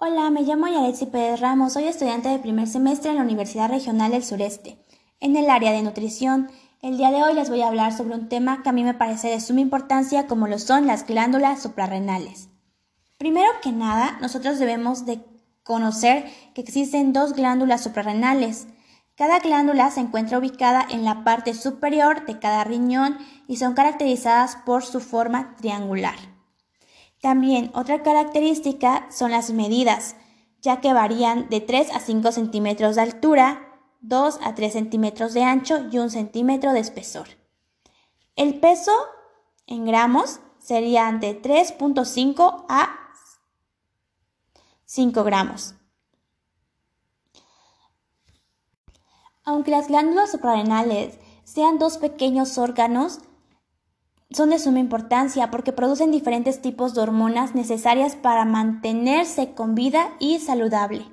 Hola, me llamo Yaretsi Pérez Ramos, soy estudiante de primer semestre en la Universidad Regional del Sureste, en el área de nutrición. El día de hoy les voy a hablar sobre un tema que a mí me parece de suma importancia como lo son las glándulas suprarrenales. Primero que nada, nosotros debemos de conocer que existen dos glándulas suprarrenales. Cada glándula se encuentra ubicada en la parte superior de cada riñón y son caracterizadas por su forma triangular. También otra característica son las medidas, ya que varían de 3 a 5 centímetros de altura, 2 a 3 centímetros de ancho y 1 centímetro de espesor. El peso en gramos sería de 3.5 a 5 gramos. Aunque las glándulas suprarrenales sean dos pequeños órganos, son de suma importancia porque producen diferentes tipos de hormonas necesarias para mantenerse con vida y saludable.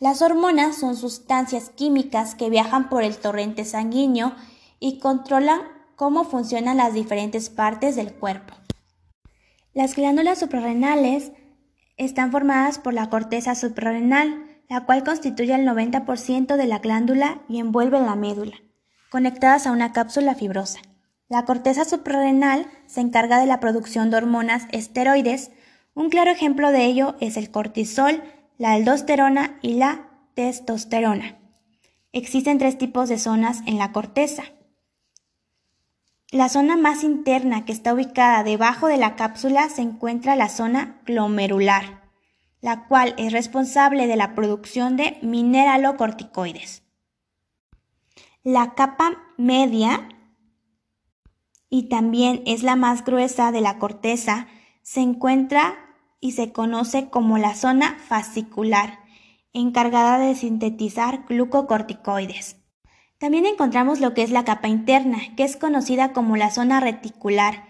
Las hormonas son sustancias químicas que viajan por el torrente sanguíneo y controlan cómo funcionan las diferentes partes del cuerpo. Las glándulas suprarrenales están formadas por la corteza suprarrenal, la cual constituye el 90% de la glándula y envuelve la médula, conectadas a una cápsula fibrosa. La corteza suprarrenal se encarga de la producción de hormonas esteroides. Un claro ejemplo de ello es el cortisol, la aldosterona y la testosterona. Existen tres tipos de zonas en la corteza. La zona más interna que está ubicada debajo de la cápsula se encuentra la zona glomerular, la cual es responsable de la producción de mineralocorticoides. La capa media y también es la más gruesa de la corteza, se encuentra y se conoce como la zona fascicular, encargada de sintetizar glucocorticoides. También encontramos lo que es la capa interna, que es conocida como la zona reticular,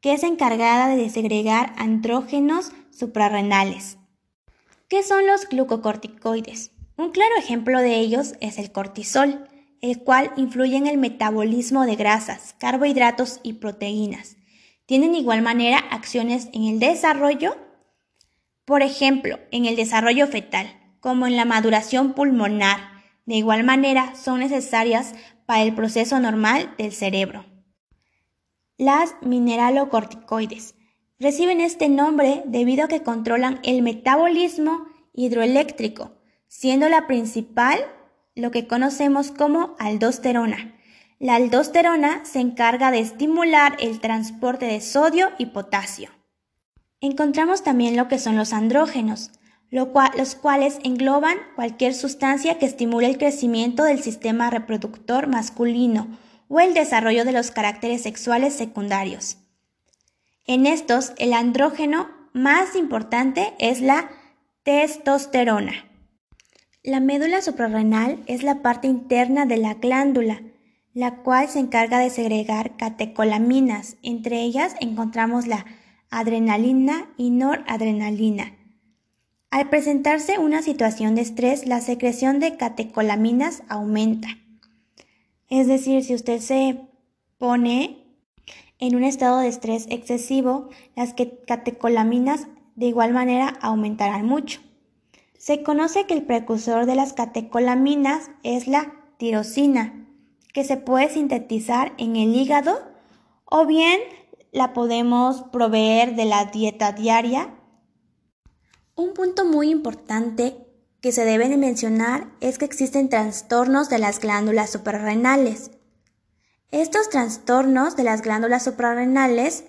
que es encargada de segregar andrógenos suprarrenales. ¿Qué son los glucocorticoides? Un claro ejemplo de ellos es el cortisol, el cual influye en el metabolismo de grasas, carbohidratos y proteínas. Tienen igual manera acciones en el desarrollo, por ejemplo, en el desarrollo fetal, como en la maduración pulmonar. De igual manera, son necesarias para el proceso normal del cerebro. Las mineralocorticoides reciben este nombre debido a que controlan el metabolismo hidroeléctrico, siendo la principal lo que conocemos como aldosterona. La aldosterona se encarga de estimular el transporte de sodio y potasio. Encontramos también lo que son los andrógenos, los cuales engloban cualquier sustancia que estimule el crecimiento del sistema reproductor masculino o el desarrollo de los caracteres sexuales secundarios. En estos, el andrógeno más importante es la testosterona. La médula suprarrenal es la parte interna de la glándula, la cual se encarga de segregar catecolaminas. Entre ellas encontramos la adrenalina y noradrenalina. Al presentarse una situación de estrés, la secreción de catecolaminas aumenta. Es decir, si usted se pone en un estado de estrés excesivo, las catecolaminas de igual manera aumentarán mucho. Se conoce que el precursor de las catecolaminas es la tirosina, que se puede sintetizar en el hígado o bien la podemos proveer de la dieta diaria. Un punto muy importante que se debe de mencionar es que existen trastornos de las glándulas suprarrenales. Estos trastornos de las glándulas suprarrenales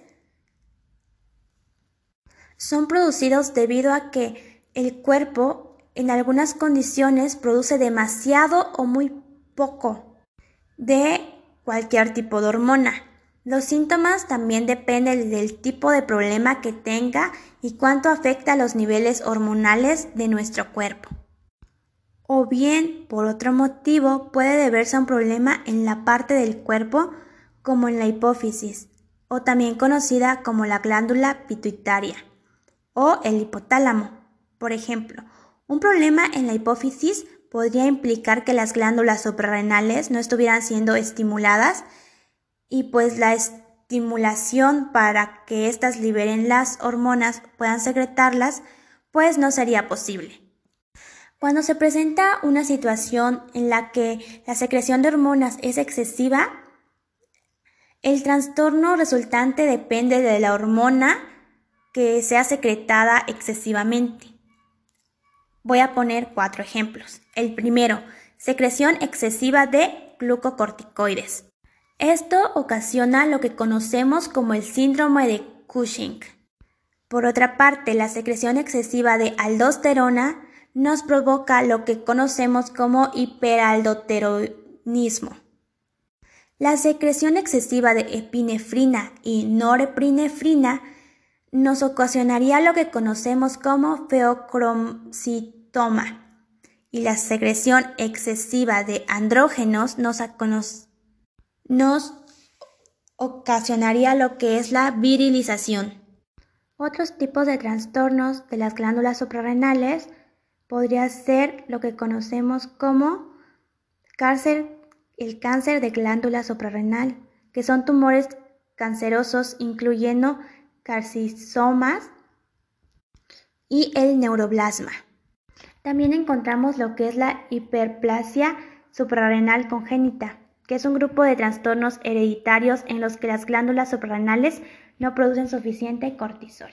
son producidos debido a que el cuerpo en algunas condiciones produce demasiado o muy poco de cualquier tipo de hormona. Los síntomas también dependen del tipo de problema que tenga y cuánto afecta a los niveles hormonales de nuestro cuerpo. O bien, por otro motivo, puede deberse a un problema en la parte del cuerpo como en la hipófisis, o también conocida como la glándula pituitaria, o el hipotálamo. Por ejemplo, un problema en la hipófisis podría implicar que las glándulas suprarrenales no estuvieran siendo estimuladas y pues la estimulación para que éstas liberen las hormonas, puedan secretarlas, pues no sería posible. Cuando se presenta una situación en la que la secreción de hormonas es excesiva, el trastorno resultante depende de la hormona que sea secretada excesivamente. Voy a poner cuatro ejemplos. El primero, secreción excesiva de glucocorticoides. Esto ocasiona lo que conocemos como el síndrome de Cushing. Por otra parte, la secreción excesiva de aldosterona nos provoca lo que conocemos como hiperaldoteronismo. La secreción excesiva de epinefrina y norepinefrina nos ocasionaría lo que conocemos como y la secreción excesiva de andrógenos nos, nos ocasionaría lo que es la virilización. Otros tipos de trastornos de las glándulas suprarrenales podría ser lo que conocemos como cáncer, el cáncer de glándula suprarrenal, que son tumores cancerosos incluyendo carcinomas y el neuroblasma. También encontramos lo que es la hiperplasia suprarrenal congénita, que es un grupo de trastornos hereditarios en los que las glándulas suprarrenales no producen suficiente cortisol.